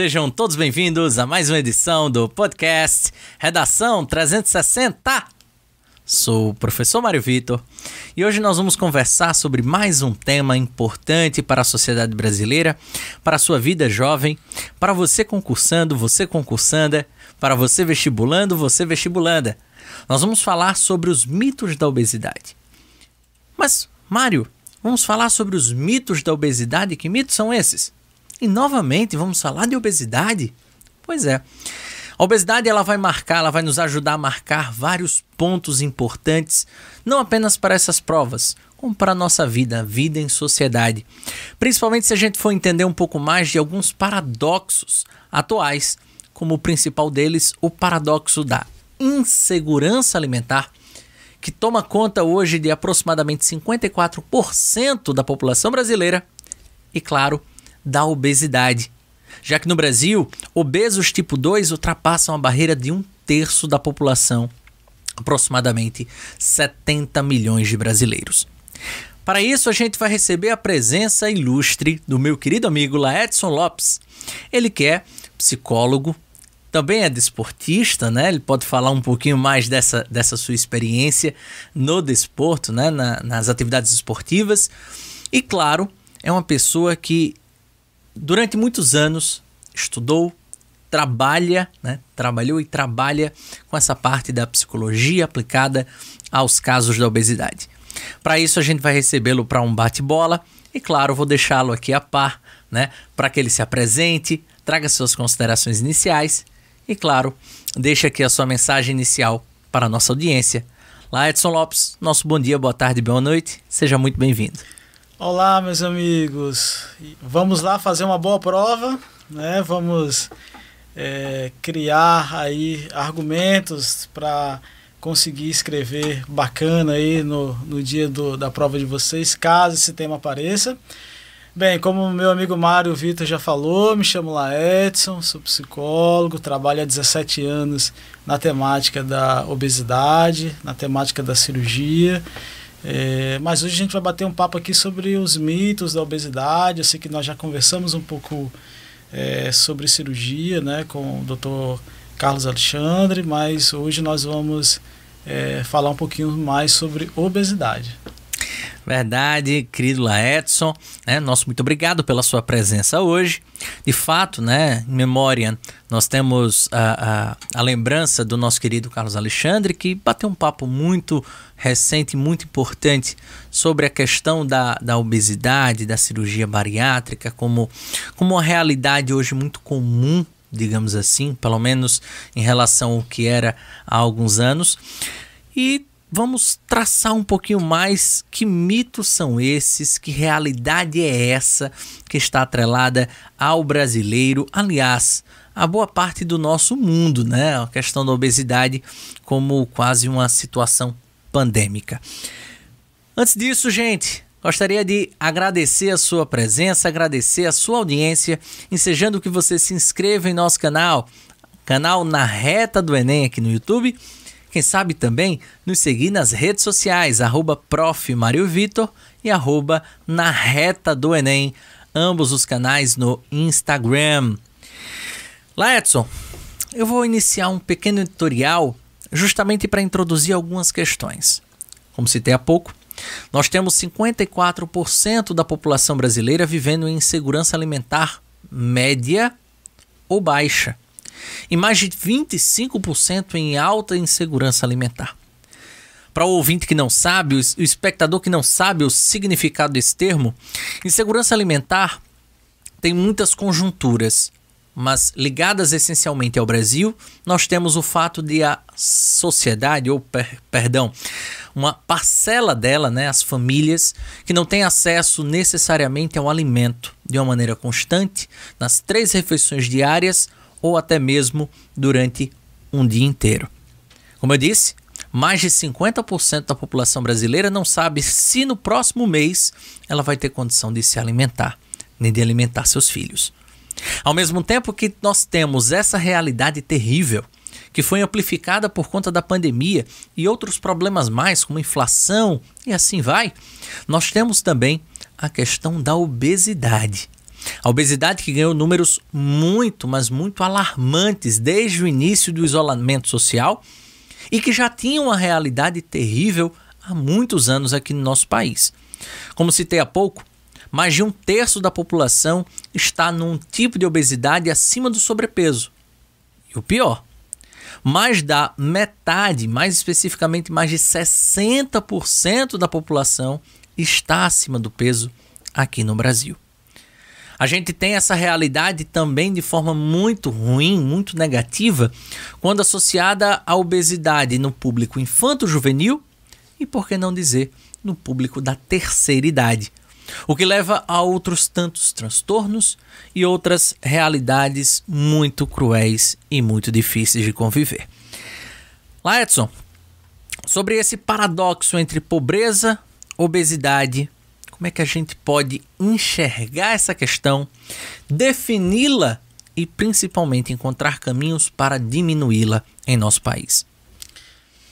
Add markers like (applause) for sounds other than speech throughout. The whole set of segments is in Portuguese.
Sejam todos bem-vindos a mais uma edição do podcast Redação 360. Sou o professor Mário Vitor e hoje nós vamos conversar sobre mais um tema importante para a sociedade brasileira, para a sua vida jovem, para você concursando, você concursanda, para você vestibulando, você vestibulanda. Nós vamos falar sobre os mitos da obesidade. Mas, Mário, vamos falar sobre os mitos da obesidade? Que mitos são esses? E novamente vamos falar de obesidade? Pois é. A obesidade ela vai marcar, ela vai nos ajudar a marcar vários pontos importantes, não apenas para essas provas, como para a nossa vida, a vida em sociedade. Principalmente se a gente for entender um pouco mais de alguns paradoxos atuais, como o principal deles, o paradoxo da insegurança alimentar, que toma conta hoje de aproximadamente 54% da população brasileira, e claro, da obesidade já que no Brasil, obesos tipo 2 ultrapassam a barreira de um terço da população, aproximadamente 70 milhões de brasileiros. Para isso, a gente vai receber a presença ilustre do meu querido amigo Laedson Lopes. Ele que é psicólogo, também é desportista, né? Ele pode falar um pouquinho mais dessa, dessa sua experiência no desporto, né? Na, nas atividades esportivas. E, claro, é uma pessoa que durante muitos anos estudou, trabalha, né? trabalhou e trabalha com essa parte da psicologia aplicada aos casos da obesidade. Para isso a gente vai recebê-lo para um bate-bola e claro, vou deixá-lo aqui a par, né, para que ele se apresente, traga suas considerações iniciais e claro, deixe aqui a sua mensagem inicial para a nossa audiência. Lá Edson Lopes, nosso bom dia, boa tarde, boa noite. Seja muito bem-vindo. Olá, meus amigos. Vamos lá fazer uma boa prova, né? Vamos é, criar aí argumentos para conseguir escrever bacana aí no, no dia do, da prova de vocês, caso esse tema apareça. Bem, como meu amigo Mário Vitor já falou, me chamo lá Edson, sou psicólogo, trabalho há 17 anos na temática da obesidade, na temática da cirurgia. É, mas hoje a gente vai bater um papo aqui sobre os mitos da obesidade. Eu sei que nós já conversamos um pouco é, sobre cirurgia né, com o Dr. Carlos Alexandre, mas hoje nós vamos é, falar um pouquinho mais sobre obesidade. Verdade, querido Laedson, né? Nosso muito obrigado pela sua presença hoje. De fato, né, em memória, nós temos a, a, a lembrança do nosso querido Carlos Alexandre, que bateu um papo muito recente, muito importante sobre a questão da, da obesidade, da cirurgia bariátrica, como, como uma realidade hoje muito comum, digamos assim, pelo menos em relação ao que era há alguns anos. E vamos traçar um pouquinho mais que mitos são esses, que realidade é essa que está atrelada ao brasileiro, aliás, a boa parte do nosso mundo, né? A questão da obesidade como quase uma situação pandêmica. Antes disso, gente, Gostaria de agradecer a sua presença, agradecer a sua audiência, ensejando que você se inscreva em nosso canal, canal Na Reta do Enem aqui no YouTube quem sabe também nos seguir nas redes sociais, arroba Vitor e arroba na reta do Enem, ambos os canais no Instagram. Lá, Edson, eu vou iniciar um pequeno tutorial justamente para introduzir algumas questões. Como citei há pouco, nós temos 54% da população brasileira vivendo em insegurança alimentar média ou baixa e mais de 25% em alta insegurança alimentar. Para o ouvinte que não sabe, o espectador que não sabe o significado desse termo, insegurança alimentar tem muitas conjunturas, mas ligadas essencialmente ao Brasil, nós temos o fato de a sociedade, ou per, perdão, uma parcela dela, né, as famílias, que não tem acesso necessariamente ao alimento de uma maneira constante, nas três refeições diárias ou até mesmo durante um dia inteiro. Como eu disse, mais de 50% da população brasileira não sabe se no próximo mês ela vai ter condição de se alimentar, nem de alimentar seus filhos. Ao mesmo tempo que nós temos essa realidade terrível, que foi amplificada por conta da pandemia e outros problemas mais, como inflação e assim vai, nós temos também a questão da obesidade. A obesidade que ganhou números muito, mas muito alarmantes desde o início do isolamento social e que já tinha uma realidade terrível há muitos anos aqui no nosso país. Como citei há pouco, mais de um terço da população está num tipo de obesidade acima do sobrepeso. E o pior, mais da metade, mais especificamente mais de 60% da população está acima do peso aqui no Brasil. A gente tem essa realidade também de forma muito ruim, muito negativa, quando associada à obesidade no público infanto-juvenil e, por que não dizer, no público da terceira idade, o que leva a outros tantos transtornos e outras realidades muito cruéis e muito difíceis de conviver. Lá, Edson, sobre esse paradoxo entre pobreza, obesidade, como é que a gente pode enxergar essa questão, defini-la e principalmente encontrar caminhos para diminuí-la em nosso país?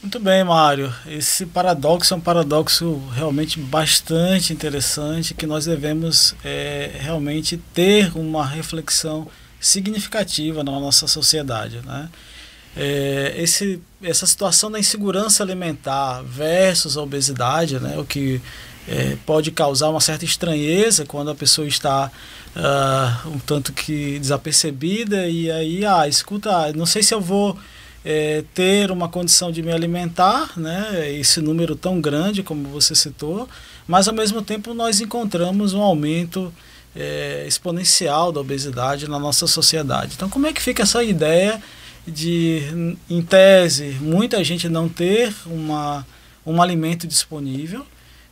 Muito bem, Mário. Esse paradoxo é um paradoxo realmente bastante interessante que nós devemos é, realmente ter uma reflexão significativa na nossa sociedade. Né? É, esse, essa situação da insegurança alimentar versus a obesidade, né, o que é, pode causar uma certa estranheza quando a pessoa está uh, um tanto que desapercebida e aí, ah, escuta, não sei se eu vou é, ter uma condição de me alimentar, né, esse número tão grande como você citou, mas ao mesmo tempo nós encontramos um aumento é, exponencial da obesidade na nossa sociedade. Então, como é que fica essa ideia de, em tese, muita gente não ter uma, um alimento disponível,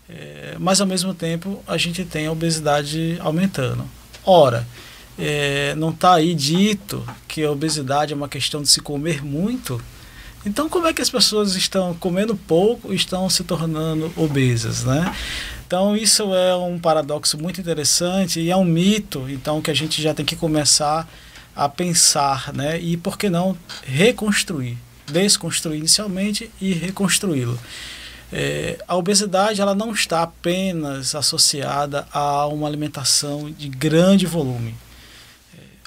é, mas ao mesmo tempo a gente tem a obesidade aumentando. Ora, é, não está aí dito que a obesidade é uma questão de se comer muito. Então, como é que as pessoas estão comendo pouco e estão se tornando obesas, né? Então, isso é um paradoxo muito interessante e é um mito, então, que a gente já tem que começar a pensar, né? E por que não reconstruir, desconstruir inicialmente e reconstruí-lo. É, a obesidade ela não está apenas associada a uma alimentação de grande volume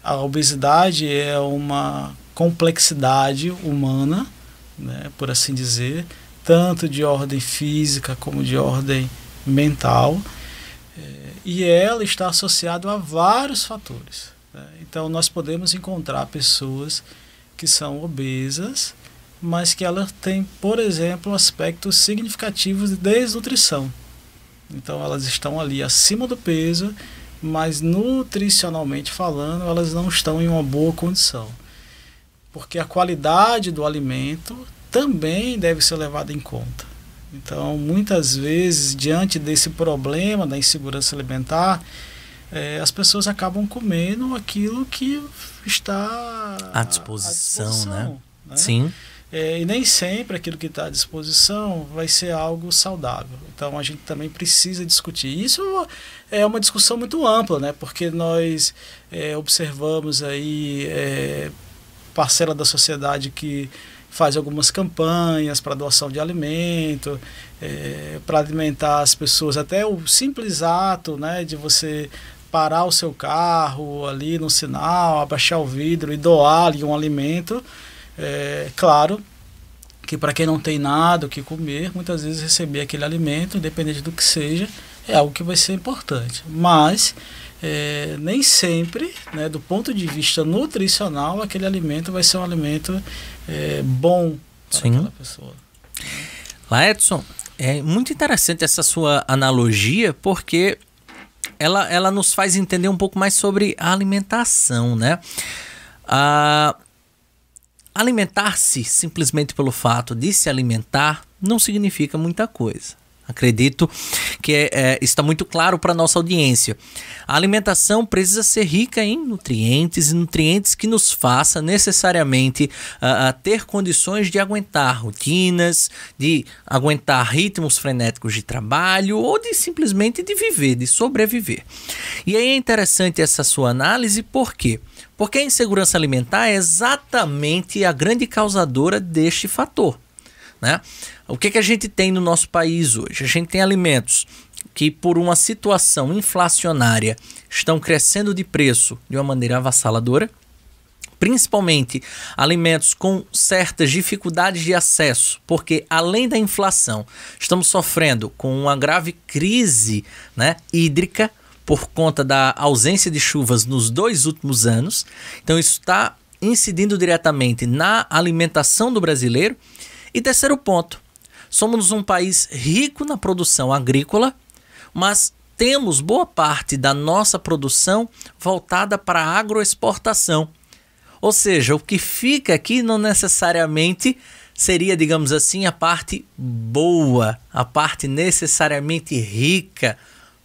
a obesidade é uma complexidade humana, né, por assim dizer, tanto de ordem física como de ordem mental, é, e ela está associada a vários fatores. Né? Então, nós podemos encontrar pessoas que são obesas, mas que elas têm, por exemplo, aspectos significativos de desnutrição. Então, elas estão ali acima do peso mas nutricionalmente falando, elas não estão em uma boa condição. Porque a qualidade do alimento também deve ser levada em conta. Então, muitas vezes, diante desse problema da insegurança alimentar, é, as pessoas acabam comendo aquilo que está à disposição, à disposição né? né? Sim. É, e nem sempre aquilo que está à disposição vai ser algo saudável. Então a gente também precisa discutir. Isso é uma discussão muito ampla, né? porque nós é, observamos aí é, parcela da sociedade que faz algumas campanhas para doação de alimento, é, para alimentar as pessoas. Até o simples ato né, de você parar o seu carro ali no sinal, abaixar o vidro e doar ali um alimento é, claro que para quem não tem nada o que comer, muitas vezes receber aquele alimento, independente do que seja, é algo que vai ser importante. Mas é, nem sempre, né, do ponto de vista nutricional, aquele alimento vai ser um alimento é, bom para Sim. aquela pessoa. Lá, Edson, é muito interessante essa sua analogia, porque ela, ela nos faz entender um pouco mais sobre a alimentação, né? Ah, Alimentar-se simplesmente pelo fato de se alimentar não significa muita coisa. Acredito que é, é, está muito claro para nossa audiência. A alimentação precisa ser rica em nutrientes e nutrientes que nos faça necessariamente uh, uh, ter condições de aguentar rotinas, de aguentar ritmos frenéticos de trabalho ou de simplesmente de viver, de sobreviver. E aí é interessante essa sua análise, por quê? Porque a insegurança alimentar é exatamente a grande causadora deste fator. Né? O que, que a gente tem no nosso país hoje? A gente tem alimentos que por uma situação inflacionária estão crescendo de preço de uma maneira avassaladora, principalmente alimentos com certas dificuldades de acesso, porque além da inflação, estamos sofrendo com uma grave crise né, hídrica por conta da ausência de chuvas nos dois últimos anos. Então, isso está incidindo diretamente na alimentação do brasileiro. E terceiro ponto, somos um país rico na produção agrícola, mas temos boa parte da nossa produção voltada para a agroexportação. Ou seja, o que fica aqui não necessariamente seria, digamos assim, a parte boa, a parte necessariamente rica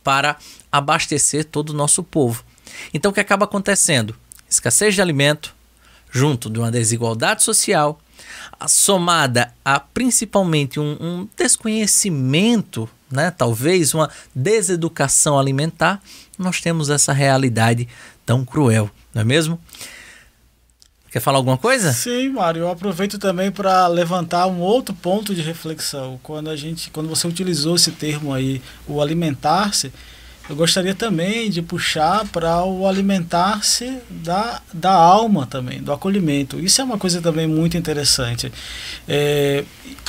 para abastecer todo o nosso povo. Então o que acaba acontecendo? Escassez de alimento, junto de uma desigualdade social, somada a principalmente um, um desconhecimento, né, talvez uma deseducação alimentar, nós temos essa realidade tão cruel, não é mesmo? Quer falar alguma coisa? Sim, Mário. Eu aproveito também para levantar um outro ponto de reflexão. Quando a gente, quando você utilizou esse termo aí, o alimentar-se, eu gostaria também de puxar para o alimentar-se da, da alma também, do acolhimento. Isso é uma coisa também muito interessante. É,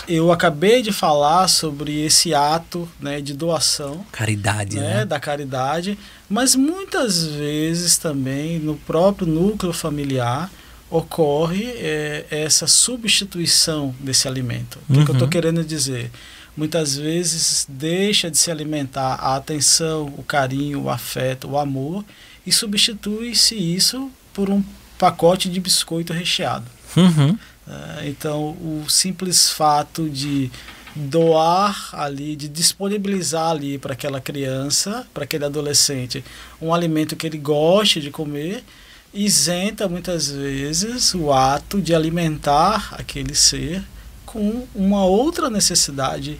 eu acabei de falar sobre esse ato né, de doação. Caridade, né, né? Da caridade, mas muitas vezes também no próprio núcleo familiar ocorre é, essa substituição desse alimento. O que, uhum. que eu estou querendo dizer? Muitas vezes deixa de se alimentar a atenção, o carinho, o afeto, o amor e substitui-se isso por um pacote de biscoito recheado. Uhum. É, então, o simples fato de doar ali, de disponibilizar ali para aquela criança, para aquele adolescente, um alimento que ele goste de comer, isenta muitas vezes o ato de alimentar aquele ser com uma outra necessidade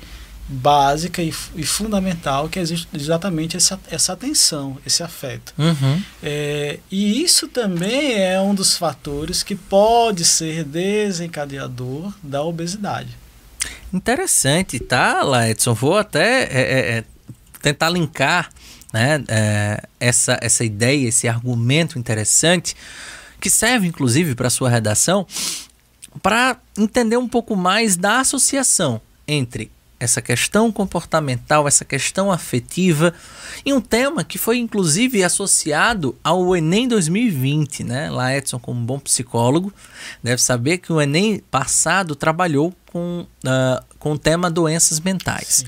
básica e, e fundamental que é exatamente essa, essa atenção, esse afeto. Uhum. É, e isso também é um dos fatores que pode ser desencadeador da obesidade. Interessante, tá, Edson? Vou até é, é, é, tentar linkar né, é, essa, essa ideia, esse argumento interessante, que serve inclusive para a sua redação, para entender um pouco mais da associação entre essa questão comportamental, essa questão afetiva, e um tema que foi inclusive associado ao Enem 2020, né? Lá Edson, como bom psicólogo, deve saber que o Enem passado trabalhou com, uh, com o tema doenças mentais. Sim.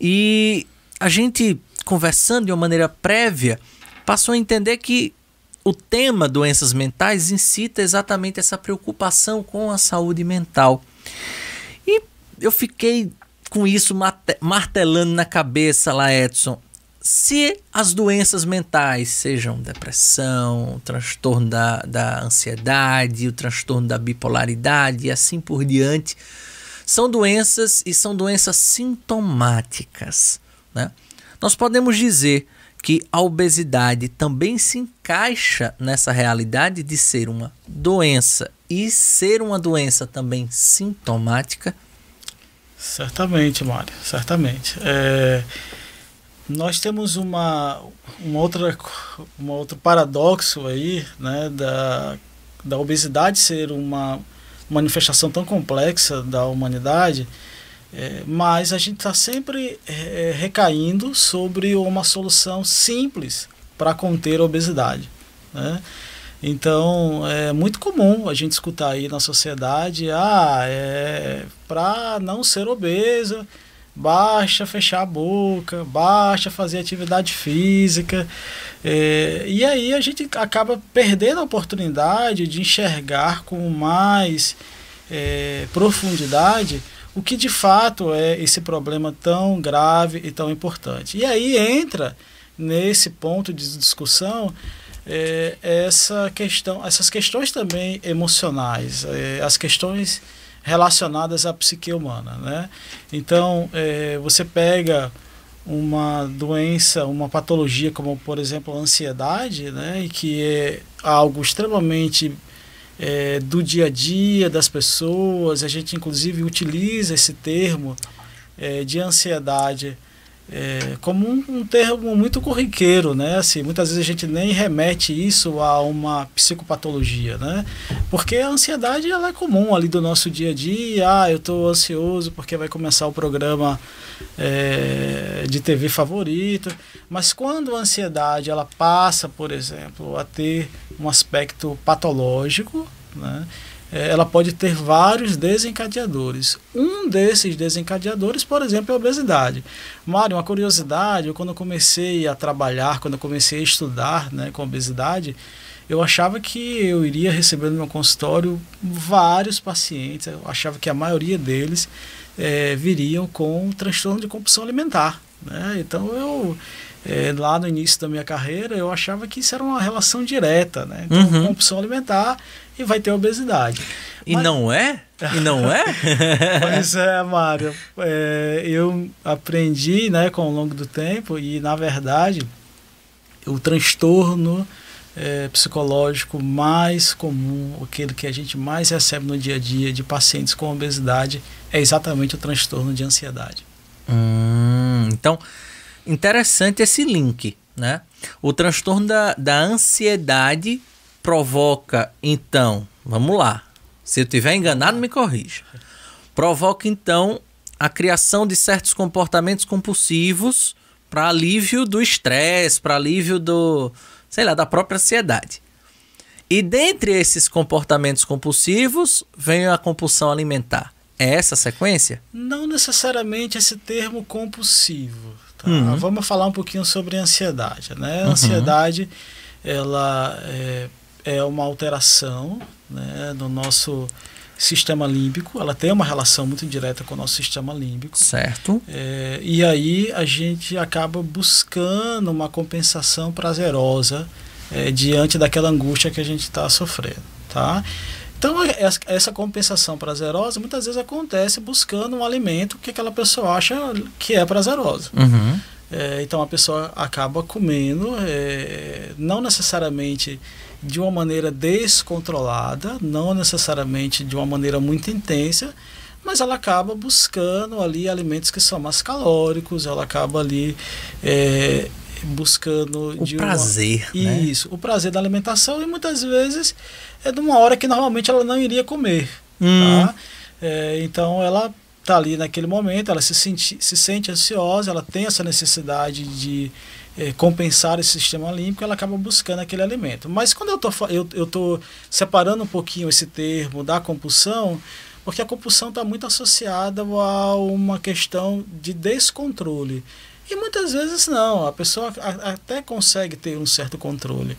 E a gente conversando de uma maneira prévia, passou a entender que o tema doenças mentais incita exatamente essa preocupação com a saúde mental. E eu fiquei com isso martelando na cabeça lá, Edson. Se as doenças mentais, sejam depressão, transtorno da, da ansiedade, o transtorno da bipolaridade e assim por diante, são doenças e são doenças sintomáticas. Né? Nós podemos dizer que a obesidade também se encaixa nessa realidade de ser uma doença e ser uma doença também sintomática? Certamente, Mário, certamente. É, nós temos uma, uma outra, um outro paradoxo aí, né, da, da obesidade ser uma manifestação tão complexa da humanidade, é, mas a gente está sempre é, é, recaindo sobre uma solução simples para conter a obesidade. Né? Então é muito comum a gente escutar aí na sociedade, ah, é para não ser obeso, basta fechar a boca, basta fazer atividade física. É, e aí a gente acaba perdendo a oportunidade de enxergar com mais é, profundidade o que de fato é esse problema tão grave e tão importante. E aí entra nesse ponto de discussão é, essa questão, essas questões também emocionais, é, as questões relacionadas à psique humana, né? Então é, você pega uma doença, uma patologia como por exemplo a ansiedade, né? E que é algo extremamente é, do dia a dia das pessoas. A gente, inclusive, utiliza esse termo é, de ansiedade é, como um, um, termo muito corriqueiro, né? Assim, muitas vezes a gente nem remete isso a uma psicopatologia, né? Porque a ansiedade ela é comum ali do nosso dia a dia. Ah, eu estou ansioso porque vai começar o programa é, de TV favorito. Mas quando a ansiedade ela passa, por exemplo, a ter um aspecto patológico, né? É, ela pode ter vários desencadeadores. Um desses desencadeadores, por exemplo, é a obesidade. Mário, uma curiosidade, eu quando eu comecei a trabalhar, quando eu comecei a estudar né, com obesidade, eu achava que eu iria receber no meu consultório vários pacientes, eu achava que a maioria deles é, viriam com transtorno de compulsão alimentar. Né? Então eu é, lá no início da minha carreira, eu achava que isso era uma relação direta, né? Então, uhum. compulsão alimentar e vai ter obesidade. E Mas... não é? E não é? (laughs) pois é, Mário. É, eu aprendi né, com o longo do tempo e, na verdade, o transtorno é, psicológico mais comum, aquele que a gente mais recebe no dia a dia de pacientes com obesidade, é exatamente o transtorno de ansiedade. Hum, então, interessante esse link, né? O transtorno da, da ansiedade provoca, então, vamos lá. Se eu tiver enganado, me corrija. Provoca, então, a criação de certos comportamentos compulsivos para alívio do estresse, para alívio do, sei lá, da própria ansiedade. E dentre esses comportamentos compulsivos vem a compulsão alimentar. É essa a sequência? Não necessariamente esse termo compulsivo. Tá? Uhum. Vamos falar um pouquinho sobre ansiedade. Né? A uhum. ansiedade ela é, é uma alteração né, no nosso sistema límbico. Ela tem uma relação muito direta com o nosso sistema límbico. Certo. É, e aí a gente acaba buscando uma compensação prazerosa é, diante daquela angústia que a gente está sofrendo. Tá? Então, essa compensação prazerosa muitas vezes acontece buscando um alimento que aquela pessoa acha que é prazeroso. Uhum. É, então, a pessoa acaba comendo, é, não necessariamente de uma maneira descontrolada, não necessariamente de uma maneira muito intensa, mas ela acaba buscando ali alimentos que são mais calóricos, ela acaba ali é, buscando o prazer, uma, né? isso, o prazer da alimentação e muitas vezes é de uma hora que normalmente ela não iria comer. Hum. Tá? É, então ela está ali naquele momento, ela se sente, se sente ansiosa, ela tem essa necessidade de é, compensar esse sistema límbico, ela acaba buscando aquele alimento. Mas quando eu tô, eu, eu tô separando um pouquinho esse termo da compulsão, porque a compulsão está muito associada a uma questão de descontrole. E muitas vezes não, a pessoa até consegue ter um certo controle.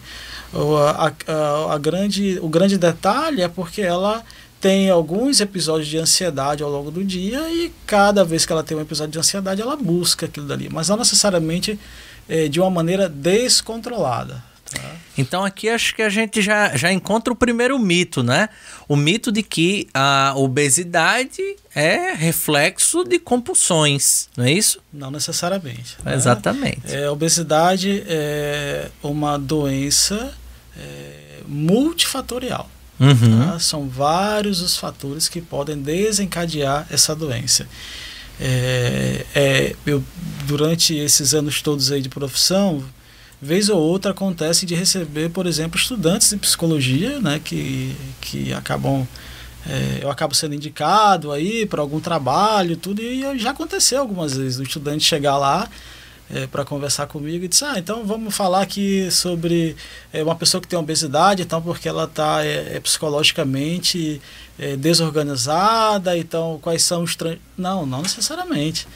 A, a, a, grande, o grande detalhe é porque ela tem alguns episódios de ansiedade ao longo do dia e cada vez que ela tem um episódio de ansiedade ela busca aquilo dali, mas não necessariamente é, de uma maneira descontrolada. Tá? Então aqui acho que a gente já, já encontra o primeiro mito, né? O mito de que a obesidade é reflexo de compulsões, não é isso? Não necessariamente. Né? Exatamente. É, a obesidade é uma doença é, multifatorial. Uhum. Tá? São vários os fatores que podem desencadear essa doença. É, é, eu, durante esses anos todos aí de profissão, vez ou outra acontece de receber, por exemplo, estudantes de psicologia, né, que, que acabam é, eu acabo sendo indicado aí para algum trabalho, tudo e já aconteceu algumas vezes o estudante chegar lá é, para conversar comigo e disse, ah, então vamos falar aqui sobre é, uma pessoa que tem obesidade, então porque ela está é, é, psicologicamente é, desorganizada, então quais são os... Não, não necessariamente.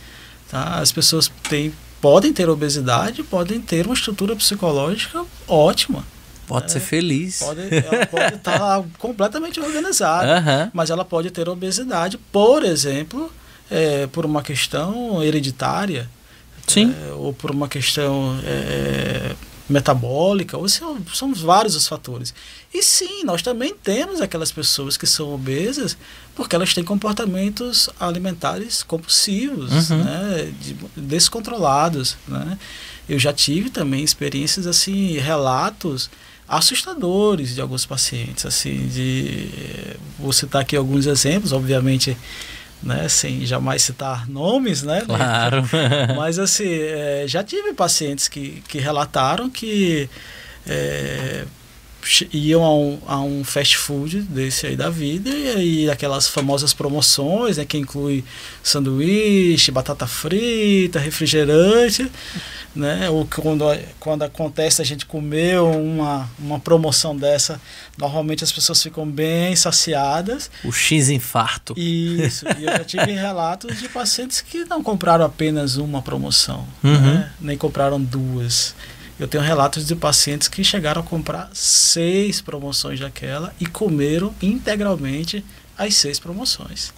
Tá? As pessoas têm, podem ter obesidade, podem ter uma estrutura psicológica ótima. Pode né? ser feliz. Pode, ela pode estar tá (laughs) completamente organizada, uhum. mas ela pode ter obesidade, por exemplo, é, por uma questão hereditária. Sim. É, ou por uma questão é, metabólica, ou são, são vários os fatores. E sim, nós também temos aquelas pessoas que são obesas porque elas têm comportamentos alimentares compulsivos, uhum. né, de, descontrolados. Né? Eu já tive também experiências assim, relatos assustadores de alguns pacientes, assim, de vou citar aqui alguns exemplos, obviamente né, sem jamais citar nomes, né? Claro. (laughs) Mas assim, é, já tive pacientes que, que relataram que é, iam a um, a um fast food desse aí da vida e aí aquelas famosas promoções, né, que inclui sanduíche, batata frita, refrigerante, né, ou quando, quando acontece a gente comer uma, uma promoção dessa, normalmente as pessoas ficam bem saciadas. O X infarto. Isso, e eu já tive (laughs) relatos de pacientes que não compraram apenas uma promoção, uhum. né, nem compraram duas. Eu tenho relatos de pacientes que chegaram a comprar seis promoções daquela e comeram integralmente as seis promoções.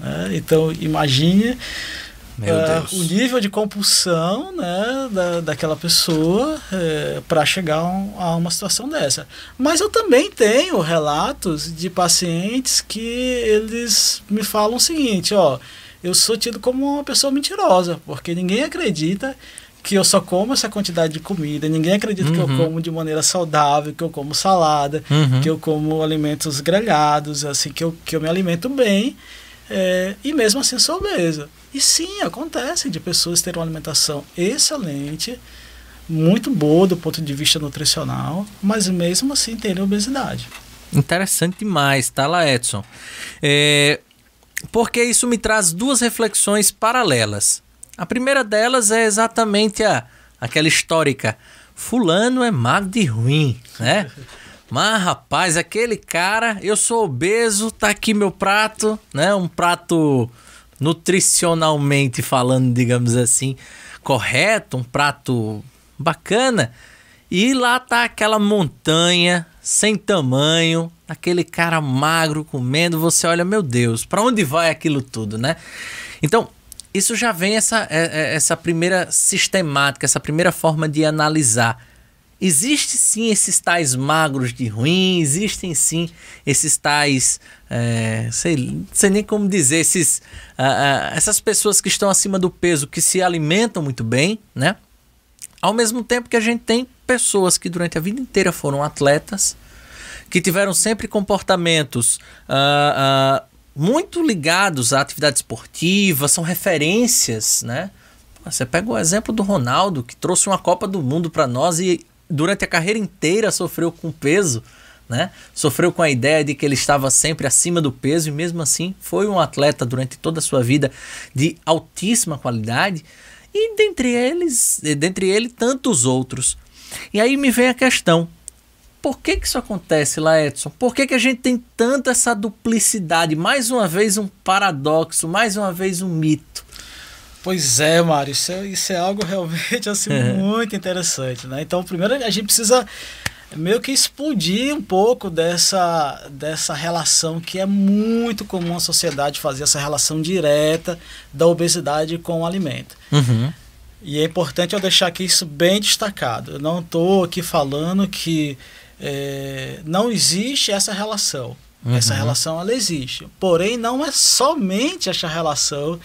Né? Então, imagine uh, o nível de compulsão né, da, daquela pessoa é, para chegar um, a uma situação dessa. Mas eu também tenho relatos de pacientes que eles me falam o seguinte: ó, eu sou tido como uma pessoa mentirosa, porque ninguém acredita que eu só como essa quantidade de comida, ninguém acredita uhum. que eu uhum. como de maneira saudável, que eu como salada, uhum. que eu como alimentos grelhados, assim, que eu, que eu me alimento bem, é, e mesmo assim sou obesa. E sim, acontece de pessoas terem uma alimentação excelente, muito boa do ponto de vista nutricional, mas mesmo assim terem obesidade. Interessante demais, tá lá, Edson? É, porque isso me traz duas reflexões paralelas. A primeira delas é exatamente a aquela histórica. Fulano é magro de ruim, né? (laughs) Mas, rapaz, aquele cara, eu sou obeso, tá aqui meu prato, né? Um prato nutricionalmente falando, digamos assim, correto, um prato bacana. E lá tá aquela montanha sem tamanho, aquele cara magro comendo, você olha, meu Deus, para onde vai aquilo tudo, né? Então, isso já vem essa, é, é, essa primeira sistemática, essa primeira forma de analisar. Existe sim esses tais magros de ruim, existem sim esses tais, é, sei, sei nem como dizer, esses, uh, uh, essas pessoas que estão acima do peso, que se alimentam muito bem, né? Ao mesmo tempo que a gente tem pessoas que durante a vida inteira foram atletas, que tiveram sempre comportamentos uh, muito ligados à atividade esportiva, são referências, né? Você pega o exemplo do Ronaldo, que trouxe uma Copa do Mundo para nós e durante a carreira inteira sofreu com peso, né? Sofreu com a ideia de que ele estava sempre acima do peso e mesmo assim foi um atleta durante toda a sua vida de altíssima qualidade e dentre eles, dentre ele tantos outros. E aí me vem a questão: por que, que isso acontece lá, Edson? Por que, que a gente tem tanta essa duplicidade? Mais uma vez um paradoxo, mais uma vez um mito. Pois é, Mário, isso é, isso é algo realmente (laughs) assim, é. muito interessante. Né? Então, primeiro a gente precisa meio que explodir um pouco dessa, dessa relação que é muito comum a sociedade fazer, essa relação direta da obesidade com o alimento. Uhum. E é importante eu deixar aqui isso bem destacado. Eu não estou aqui falando que é, não existe essa relação. Uhum. Essa relação ela existe. Porém, não é somente essa relação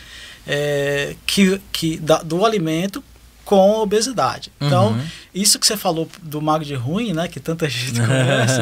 é, que, que da, do alimento com a obesidade. Então, uhum. isso que você falou do mago de ruim, né, que tanta (laughs) gente conhece,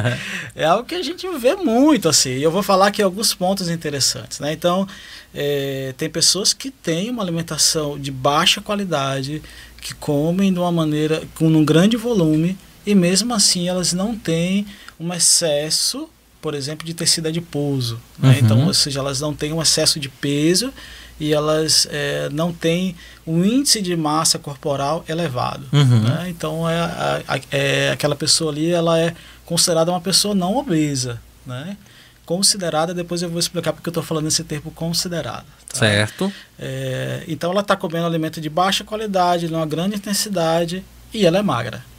é algo que a gente vê muito assim. Eu vou falar aqui alguns pontos interessantes, né? Então, é, tem pessoas que têm uma alimentação de baixa qualidade, que comem de uma maneira com um grande volume e mesmo assim elas não têm um excesso, por exemplo, de tecido adiposo. Né? Uhum. Então, ou seja, elas não têm um excesso de peso e elas é, não têm um índice de massa corporal elevado. Uhum. Né? Então, é, a, é, aquela pessoa ali ela é considerada uma pessoa não obesa. Né? Considerada, depois eu vou explicar porque eu estou falando esse termo considerada. Tá? Certo. É, então, ela está comendo alimento de baixa qualidade, de uma grande intensidade e ela é magra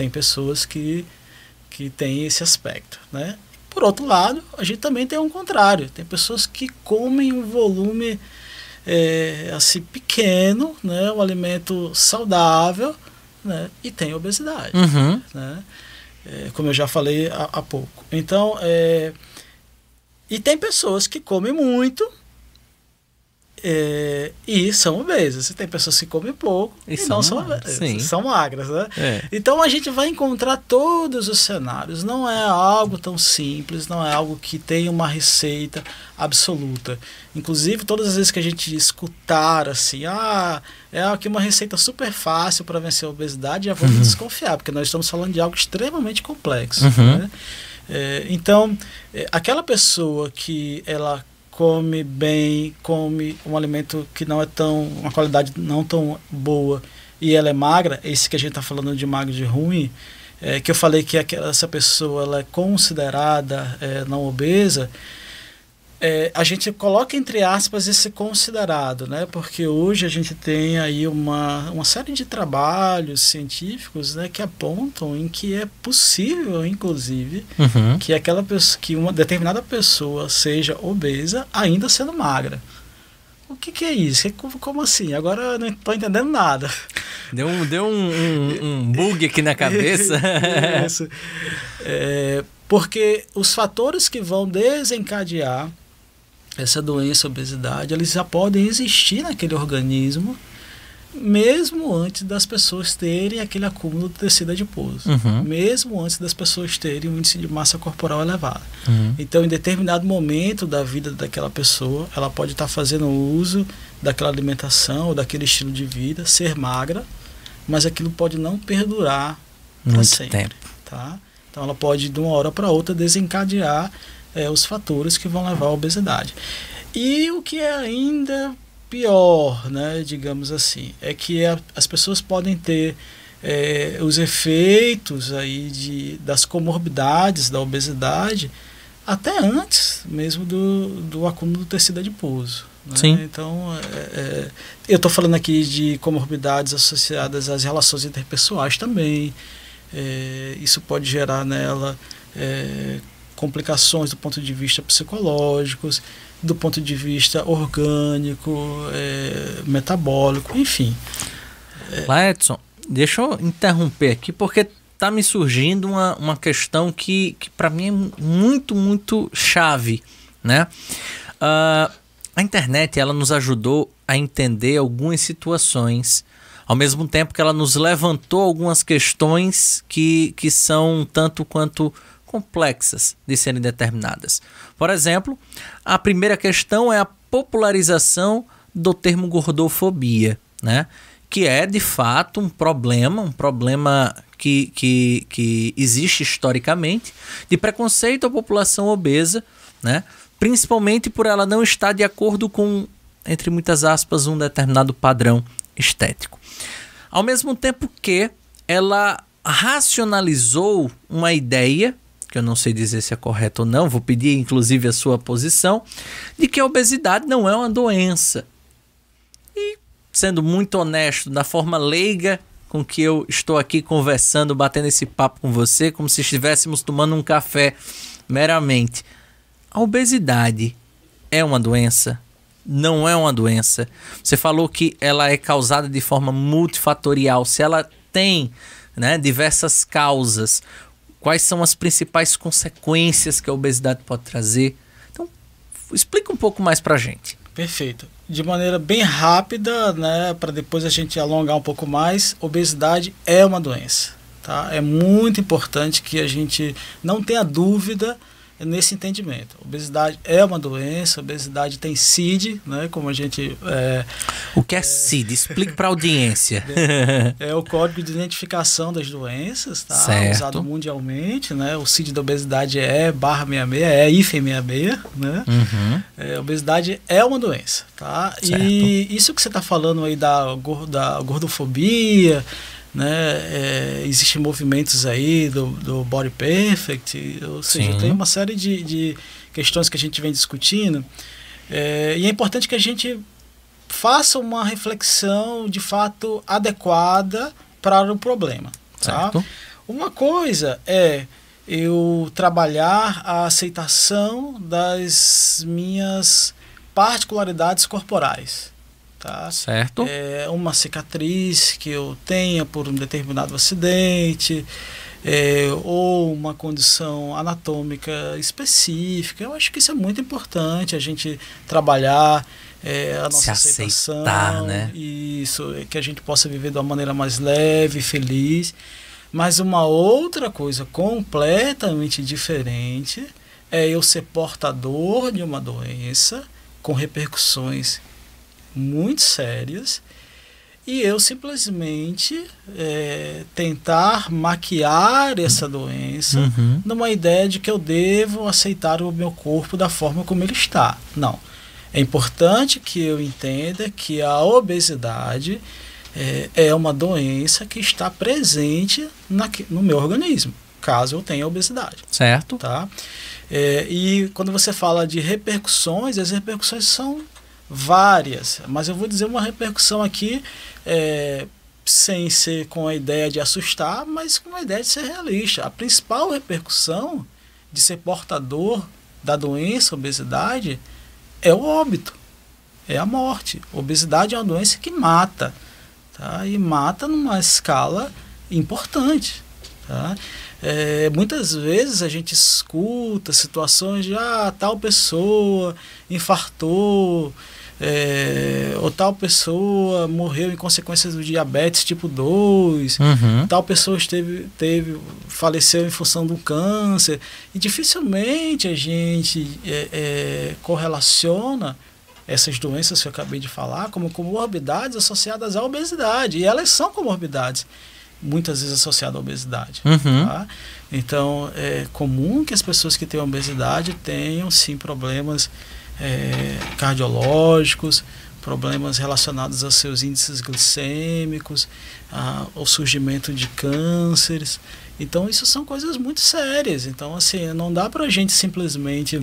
tem pessoas que, que têm esse aspecto, né? Por outro lado, a gente também tem um contrário. Tem pessoas que comem um volume é, assim pequeno, né? Um alimento saudável, né? E tem obesidade, uhum. né? É, como eu já falei há, há pouco. Então, é, e tem pessoas que comem muito é, e são obesas. Você tem pessoas que comem pouco e, e são, não são, são magras, né? É. Então a gente vai encontrar todos os cenários. Não é algo tão simples, não é algo que tem uma receita absoluta. Inclusive, todas as vezes que a gente escutar assim, ah, é aqui uma receita super fácil para vencer a obesidade, já vamos uhum. desconfiar, porque nós estamos falando de algo extremamente complexo. Uhum. Né? É, então, é, aquela pessoa que ela come bem, come um alimento que não é tão, uma qualidade não tão boa e ela é magra, esse que a gente está falando de magro de ruim, é, que eu falei que aquela, essa pessoa ela é considerada é, não obesa, é, a gente coloca entre aspas esse considerado, né? Porque hoje a gente tem aí uma, uma série de trabalhos científicos, né, que apontam em que é possível, inclusive, uhum. que aquela pessoa, que uma determinada pessoa seja obesa ainda sendo magra. O que, que é isso? Como assim? Agora eu não estou entendendo nada. Deu um, deu um, um, um bug aqui na cabeça. (laughs) isso. É, porque os fatores que vão desencadear essa doença, obesidade, eles já podem existir naquele organismo mesmo antes das pessoas terem aquele acúmulo de tecido adiposo, uhum. mesmo antes das pessoas terem um índice de massa corporal elevado. Uhum. Então, em determinado momento da vida daquela pessoa, ela pode estar fazendo uso daquela alimentação ou daquele estilo de vida, ser magra, mas aquilo pode não perdurar muito sempre, tempo. Tá? Então, ela pode de uma hora para outra desencadear é, os fatores que vão levar à obesidade. E o que é ainda pior, né, digamos assim, é que a, as pessoas podem ter é, os efeitos aí de, das comorbidades da obesidade até antes mesmo do, do acúmulo do tecido adiposo. Né? Sim. Então, é, é, eu estou falando aqui de comorbidades associadas às relações interpessoais também. É, isso pode gerar nela é, complicações do ponto de vista psicológicos, do ponto de vista orgânico, é, metabólico, enfim. Lá, Edson, deixa eu interromper aqui, porque está me surgindo uma, uma questão que, que para mim é muito, muito chave, né? Uh, a internet ela nos ajudou a entender algumas situações, ao mesmo tempo que ela nos levantou algumas questões que, que são tanto quanto complexas de serem determinadas. Por exemplo, a primeira questão é a popularização do termo gordofobia, né? que é de fato um problema, um problema que, que, que existe historicamente, de preconceito à população obesa, né? principalmente por ela não estar de acordo com, entre muitas aspas, um determinado padrão estético. Ao mesmo tempo que ela racionalizou uma ideia que eu não sei dizer se é correto ou não, vou pedir inclusive a sua posição, de que a obesidade não é uma doença. E, sendo muito honesto, da forma leiga com que eu estou aqui conversando, batendo esse papo com você, como se estivéssemos tomando um café meramente. A obesidade é uma doença? Não é uma doença. Você falou que ela é causada de forma multifatorial. Se ela tem né, diversas causas, quais são as principais consequências que a obesidade pode trazer. Então, explica um pouco mais para a gente. Perfeito. De maneira bem rápida, né, para depois a gente alongar um pouco mais, obesidade é uma doença. Tá? É muito importante que a gente não tenha dúvida nesse entendimento. obesidade é uma doença, obesidade tem CID, né, como a gente... É, o que é, é CID? Explique para a audiência. É, (laughs) é, o código de identificação das doenças, tá? Certo. usado mundialmente. Né? O CID da obesidade é barra 66, é IFE 66. Né? Uhum. É, obesidade é uma doença. Tá? Certo. E isso que você está falando aí da, da gordofobia né? É, existem movimentos aí do, do Body Perfect, ou seja, Sim. tem uma série de, de questões que a gente vem discutindo. É, e é importante que a gente faça uma reflexão de fato adequada para o problema. Tá? Uma coisa é eu trabalhar a aceitação das minhas particularidades corporais tá? Certo. É uma cicatriz que eu tenha por um determinado acidente, é, ou uma condição anatômica específica. Eu acho que isso é muito importante, a gente trabalhar é, a nossa Se aceitação, aceitar, né? isso, que a gente possa viver de uma maneira mais leve, feliz. Mas uma outra coisa completamente diferente é eu ser portador de uma doença com repercussões muito sérias e eu simplesmente é, tentar maquiar essa doença Uhum. numa ideia de que eu devo aceitar o meu corpo da forma como ele está. Não. É importante que eu entenda que a obesidade é, é uma doença que está presente naque- no meu organismo, caso eu tenha obesidade Certo? tá? É, e quando você fala de repercussões, as repercussões são várias, mas eu vou dizer uma repercussão aqui é, sem ser com a ideia de assustar, mas com a ideia de ser realista. A principal repercussão de ser portador da doença, obesidade, é o óbito, é a morte. Obesidade é uma doença que mata, tá? E mata numa escala importante, tá? É, muitas vezes a gente escuta situações de ah, tal pessoa infartou, é, ou tal pessoa morreu em consequência do diabetes tipo 2, Uhum. tal pessoa esteve, teve, faleceu em função do câncer. E dificilmente a gente é, é, correlaciona essas doenças que eu acabei de falar como comorbidades associadas à obesidade. E elas são comorbidades, muitas vezes associadas à obesidade. Uhum. Tá? Então é comum que as pessoas que têm obesidade tenham sim problemas é, cardiológicos, problemas relacionados aos seus índices glicêmicos, a- ao surgimento de cânceres. Então isso são coisas muito sérias. Então assim não dá para a gente simplesmente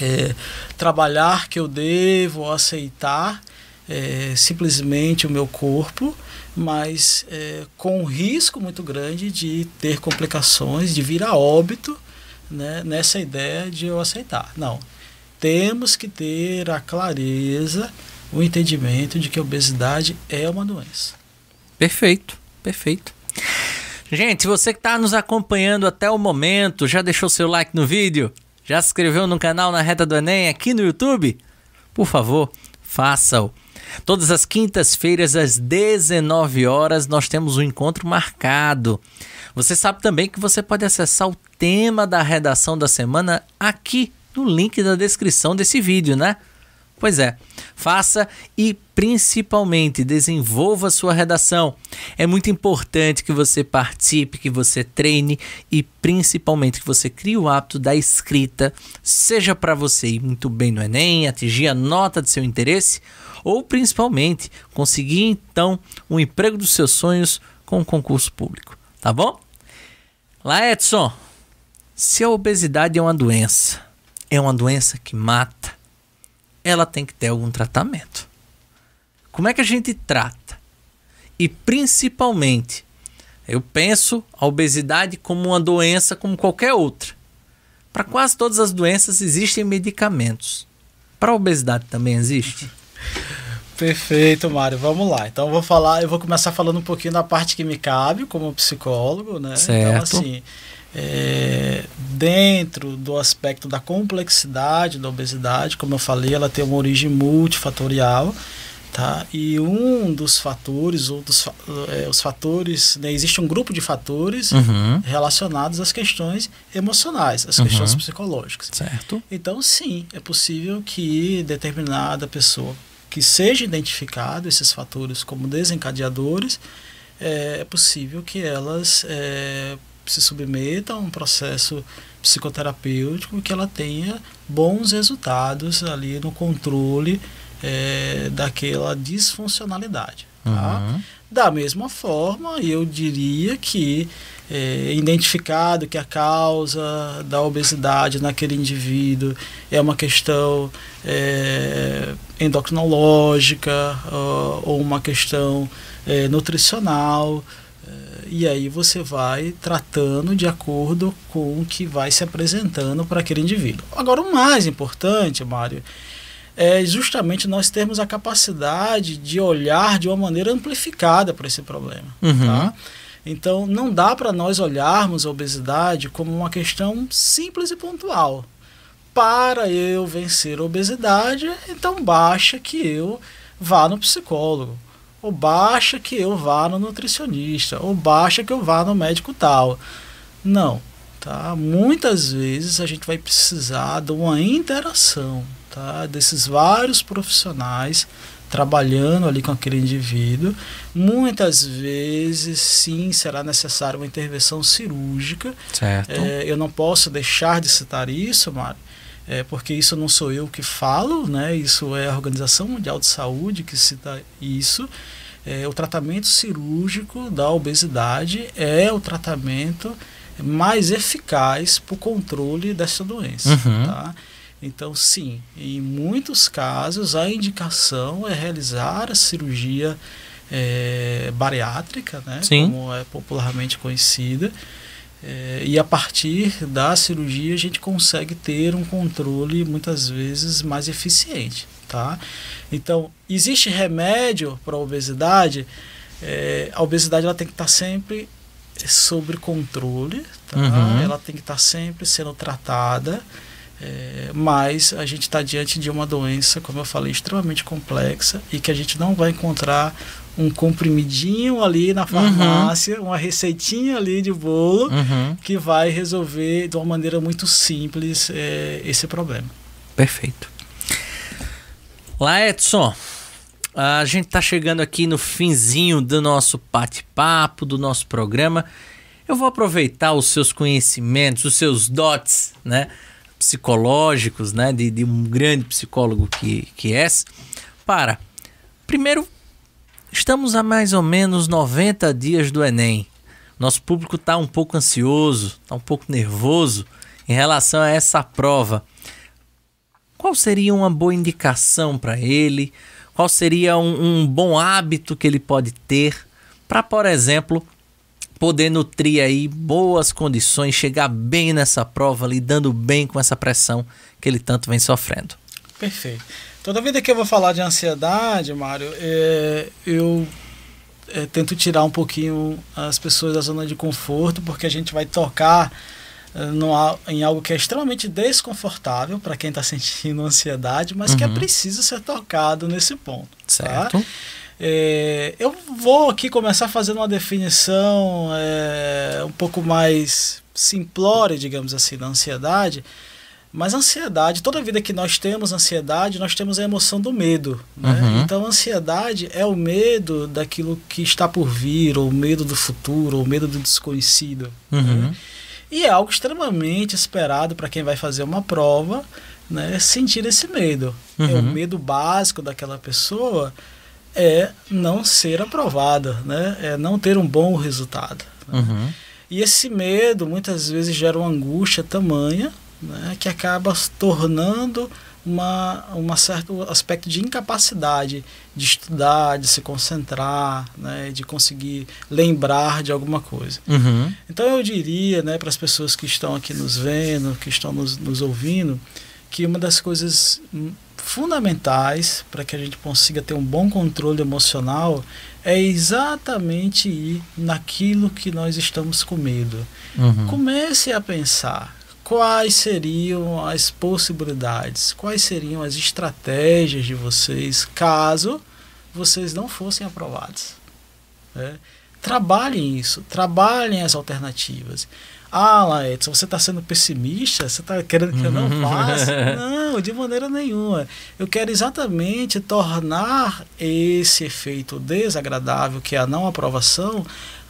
é, trabalhar que eu devo aceitar é, simplesmente o meu corpo, mas é, com um risco muito grande de ter complicações, de vir a óbito né, nessa ideia de eu aceitar. Não. Temos que ter a clareza, o entendimento de que a obesidade é uma doença. Perfeito, perfeito. Gente, você que está nos acompanhando até o momento, já deixou seu like no vídeo? Já se inscreveu no canal na Reta do Enem aqui no YouTube? Por favor, faça-o. Todas as quintas-feiras, às 19 horas, nós temos um encontro marcado. Você sabe também que você pode acessar o tema da redação da semana aqui no link da descrição desse vídeo, né? Pois é, faça e principalmente desenvolva sua redação. É muito importante que você participe, que você treine e principalmente que você crie o hábito da escrita, seja para você ir muito bem no Enem, atingir a nota de seu interesse, ou principalmente conseguir então um emprego dos seus sonhos com um concurso público, tá bom? Lá, Edson, se a obesidade é uma doença, é uma doença que mata, ela tem que ter algum tratamento. Como é que a gente trata? E principalmente, eu penso a obesidade como uma doença como qualquer outra. Para quase todas as doenças existem medicamentos. Para a obesidade também existe? (laughs) Perfeito, Mário. Vamos lá. Então eu vou falar, eu vou começar falando um pouquinho da parte que me cabe como psicólogo, né? Certo. Então assim, é, dentro do aspecto da complexidade da obesidade, como eu falei, ela tem uma origem multifatorial, tá? E um dos fatores, ou dos é, os fatores, né, existe um grupo de fatores Uhum. relacionados às questões emocionais, às Uhum. questões psicológicas. Certo? Então, sim, é possível que determinada pessoa que seja identificado esses fatores como desencadeadores, é, é possível que elas é, se submetam a um processo psicoterapêutico que ela tenha bons resultados ali no controle é, daquela disfuncionalidade. Tá? Uhum. Da mesma forma, eu diria que é, identificado que a causa da obesidade naquele indivíduo é uma questão é, endocrinológica ó, ou uma questão é, nutricional, e aí você vai tratando de acordo com o que vai se apresentando para aquele indivíduo. Agora, o mais importante, Mário, é justamente nós termos a capacidade de olhar de uma maneira amplificada para esse problema. Uhum. Tá? Então, não dá para nós olharmos a obesidade como uma questão simples e pontual. Para eu vencer a obesidade, então baixa que eu vá no psicólogo, ou baixa que eu vá no nutricionista, ou baixa que eu vá no médico tal. Não, tá? Muitas vezes a gente vai precisar de uma interação, tá? Desses vários profissionais trabalhando ali com aquele indivíduo. Muitas vezes, sim, será necessária uma intervenção cirúrgica. Certo. É, eu não posso deixar de citar isso, Mário, é, porque isso não sou eu que falo, né? isso é a Organização Mundial de Saúde que cita isso. É, o tratamento cirúrgico da obesidade é o tratamento mais eficaz para o controle dessa doença. Uhum. Tá? Então, sim, em muitos casos a indicação é realizar a cirurgia é, bariátrica, né? Sim. como é popularmente conhecida. É, e a partir da cirurgia a gente consegue ter um controle muitas vezes mais eficiente, tá? Então, existe remédio para a obesidade? É, a obesidade ela tem que estar sempre sobre controle, tá? Uhum. Ela tem que estar sempre sendo tratada, é, mas a gente está diante de uma doença, como eu falei, extremamente complexa e que a gente não vai encontrar um comprimidinho ali na farmácia, uma receitinha ali de bolo Uhum. que vai resolver de uma maneira muito simples é, esse problema. Perfeito. Lá, Edson, a gente tá chegando aqui no finzinho do nosso bate-papo, do nosso programa. Eu vou aproveitar os seus conhecimentos, os seus dotes, né, psicológicos, né, de, de um grande psicólogo que, que és, para, primeiro, estamos a mais ou menos 90 dias do Enem. Nosso público está um pouco ansioso, está um pouco nervoso em relação a essa prova. Qual seria uma boa indicação para ele? Qual seria um, um bom hábito que ele pode ter para, por exemplo, poder nutrir aí boas condições, chegar bem nessa prova, lidando bem com essa pressão que ele tanto vem sofrendo? Perfeito. Toda vida que eu vou falar de ansiedade, Mário, é, eu é, tento tirar um pouquinho as pessoas da zona de conforto, porque a gente vai tocar é, no, em algo que é extremamente desconfortável para quem está sentindo ansiedade, mas uhum. que é preciso ser tocado nesse ponto. Certo. Tá? É, eu vou aqui começar fazendo uma definição é, um pouco mais simplória, digamos assim, da ansiedade. Mas ansiedade, toda vida que nós temos ansiedade, nós temos a emoção do medo. Né? Uhum. Então, a ansiedade é o medo daquilo que está por vir, ou o medo do futuro, ou o medo do desconhecido. Uhum. Né? E é algo extremamente esperado para quem vai fazer uma prova, né? sentir esse medo. Uhum. É o medo básico daquela pessoa é não ser aprovada, né? é não ter um bom resultado. Né? Uhum. E esse medo muitas vezes gera uma angústia tamanha né, que acaba tornando uma, uma certo aspecto de incapacidade de estudar, de se concentrar, né, de conseguir lembrar de alguma coisa. Uhum. Então eu diria né, para as pessoas que estão aqui nos vendo, que estão nos, nos ouvindo, que uma das coisas fundamentais para que a gente consiga ter um bom controle emocional é exatamente ir naquilo que nós estamos com medo. Uhum. Comece a pensar quais seriam as possibilidades, quais seriam as estratégias de vocês caso vocês não fossem aprovados. Né? Trabalhem isso, trabalhem as alternativas. Ah, lá, Edson, você está sendo pessimista? Você está querendo que eu não faça? (laughs) não, de maneira nenhuma. Eu quero exatamente tornar esse efeito desagradável, que é a não aprovação,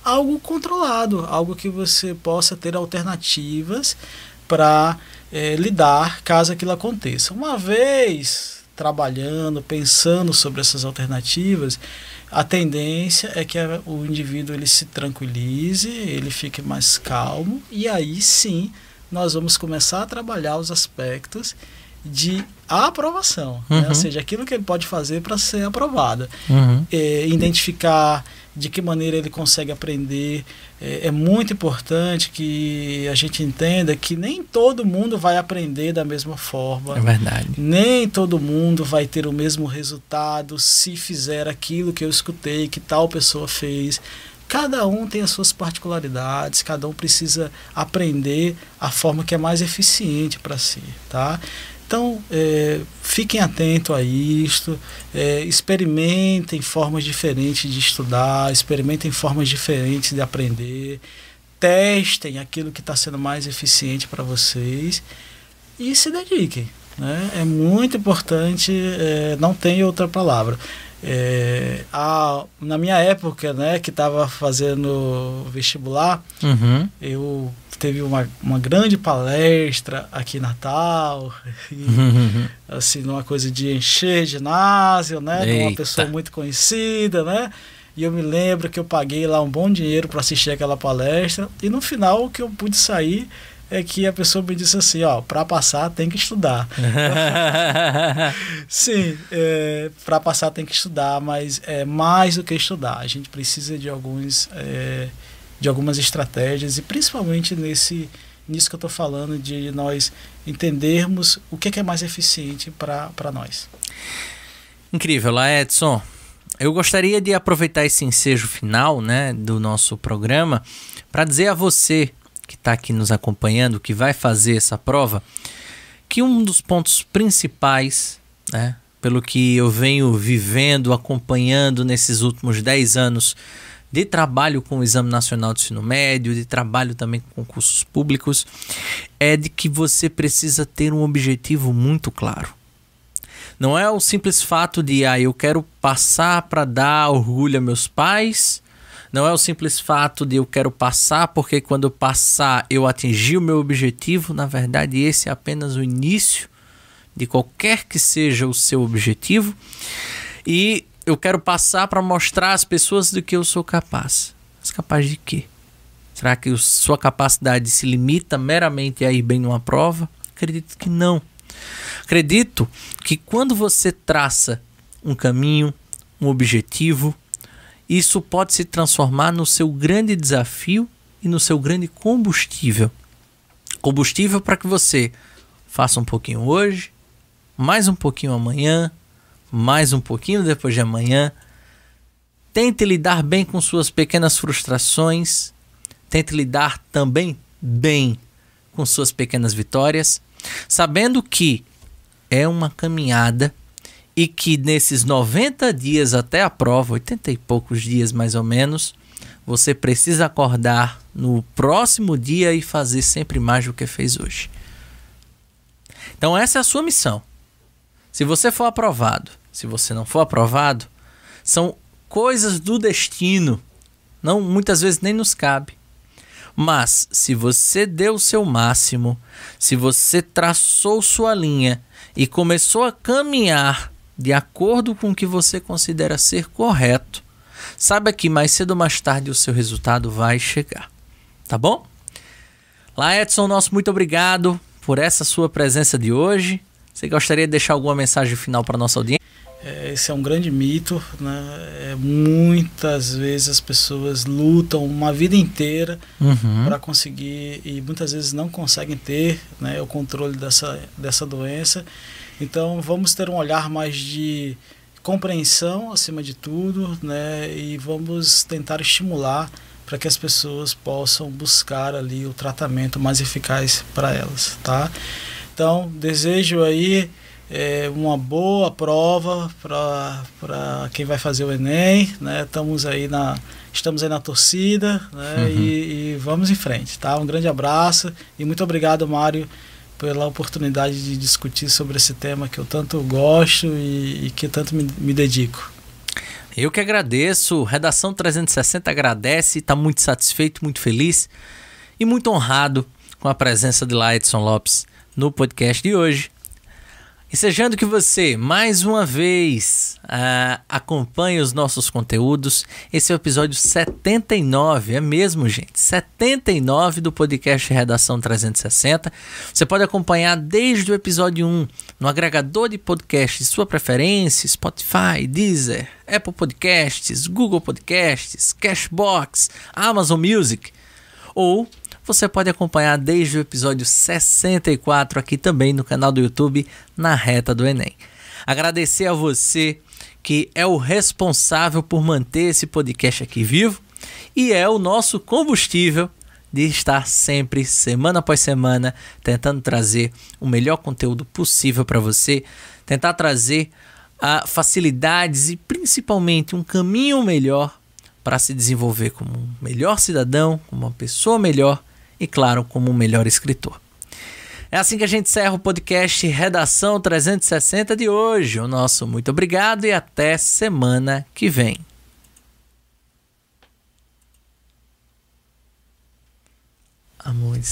algo controlado, algo que você possa ter alternativas para é, lidar caso aquilo aconteça. Uma vez trabalhando, pensando sobre essas alternativas, a tendência é que o indivíduo ele se tranquilize, ele fique mais calmo e aí sim nós vamos começar a trabalhar os aspectos de aprovação, uhum. né? ou seja, aquilo que ele pode fazer para ser aprovado, uhum. é, identificar de que maneira ele consegue aprender. É, é, muito importante que a gente entenda que nem todo mundo vai aprender da mesma forma. É verdade. Nem todo mundo vai ter o mesmo resultado se fizer aquilo que eu escutei, que tal pessoa fez. cada um tem as suas particularidades, cada um precisa aprender a forma que é mais eficiente para si, tá? Então, é, fiquem atentos a isto, é, experimentem formas diferentes de estudar, experimentem formas diferentes de aprender, testem aquilo que está sendo mais eficiente para vocês e se dediquem. Né? É muito importante, é, não tem outra palavra. É, a, na minha época, né, que estava fazendo vestibular, Uhum. eu teve uma, uma grande palestra aqui em Natal, (laughs) e, Uhum. assim, numa coisa de encher ginásio, né, de uma pessoa muito conhecida, né, e eu me lembro que eu paguei lá um bom dinheiro para assistir aquela palestra, e no final o que eu pude sair é que a pessoa me disse assim, ó, para passar tem que estudar. (laughs) Sim, é, para passar tem que estudar, mas é mais do que estudar. A gente precisa de alguns é, de algumas estratégias e principalmente nesse nisso que eu estou falando de nós entendermos o que, que é mais eficiente para nós. Incrível, Laedson. Eu gostaria de aproveitar esse ensejo final né, do nosso programa para dizer a você que está aqui nos acompanhando, que vai fazer essa prova, que um dos pontos principais, né, pelo que eu venho vivendo, acompanhando nesses últimos 10 anos de trabalho com o Exame Nacional de Ensino Médio, de trabalho também com concursos públicos, é de que você precisa ter um objetivo muito claro. Não é o simples fato de, ah, eu quero passar para dar orgulho a meus pais. Não é o simples fato de eu quero passar porque quando eu passar eu atingi o meu objetivo. Na verdade, esse é apenas o início de qualquer que seja o seu objetivo. E eu quero passar para mostrar às pessoas do que eu sou capaz. Mas capaz de quê? Será que sua capacidade se limita meramente a ir bem numa prova? Acredito que não. Acredito que quando você traça um caminho, um objetivo, isso pode se transformar no seu grande desafio e no seu grande combustível. Combustível para que você faça um pouquinho hoje, mais um pouquinho amanhã, mais um pouquinho depois de amanhã. Tente lidar bem com suas pequenas frustrações, tente lidar também bem com suas pequenas vitórias, sabendo que é uma caminhada e que nesses 90 dias até a prova, 80 e poucos dias mais ou menos, você precisa acordar no próximo dia e fazer sempre mais do que fez hoje. Então essa é a sua missão. Se você for aprovado, se você não for aprovado, são coisas do destino. Não muitas vezes nem nos cabe. Mas se você deu o seu máximo, se você traçou sua linha e começou a caminhar de acordo com o que você considera ser correto, saiba que mais cedo ou mais tarde o seu resultado vai chegar. Tá bom? Lá, Edson, nosso muito obrigado por essa sua presença de hoje. Você gostaria de deixar alguma mensagem final para nossa audiência? É, esse é um grande mito, né? É, muitas vezes as pessoas lutam uma vida inteira Uhum. para conseguir e muitas vezes não conseguem ter né, o controle dessa, dessa doença. Então vamos ter um olhar mais de compreensão acima de tudo, né? E vamos tentar estimular para que as pessoas possam buscar ali o tratamento mais eficaz para elas, tá? Então desejo aí é, uma boa prova para quem vai fazer o Enem, né? Estamos aí na estamos aí na torcida, né? Uhum. E, e vamos em frente, tá? Um grande abraço e muito obrigado, Mário, pela oportunidade de discutir sobre esse tema que eu tanto gosto e, e que tanto me, me dedico. Eu que agradeço. Redação 360 agradece, está muito satisfeito, muito feliz e muito honrado com a presença de lá Edson Lopes no podcast de hoje. Desejando que você, mais uma vez, ah, acompanhe os nossos conteúdos. Esse é o episódio 79, é mesmo, gente. 79 do podcast Redação 360. Você pode acompanhar desde o episódio 1 no agregador de podcasts de sua preferência, Spotify, Deezer, Apple Podcasts, Google Podcasts, Cashbox, Amazon Music. Ou você pode acompanhar desde o episódio 64 aqui também no canal do YouTube na reta do Enem. Agradecer a você que é o responsável por manter esse podcast aqui vivo. e é o nosso combustível de estar sempre, semana após semana, tentando trazer o melhor conteúdo possível para você, tentar trazer uh, facilidades e principalmente um caminho melhor para se desenvolver como um melhor cidadão, como uma pessoa melhor e, claro, como um melhor escritor. É assim que a gente encerra o podcast Redação 360 de hoje. O nosso muito obrigado e até semana que vem. Amores.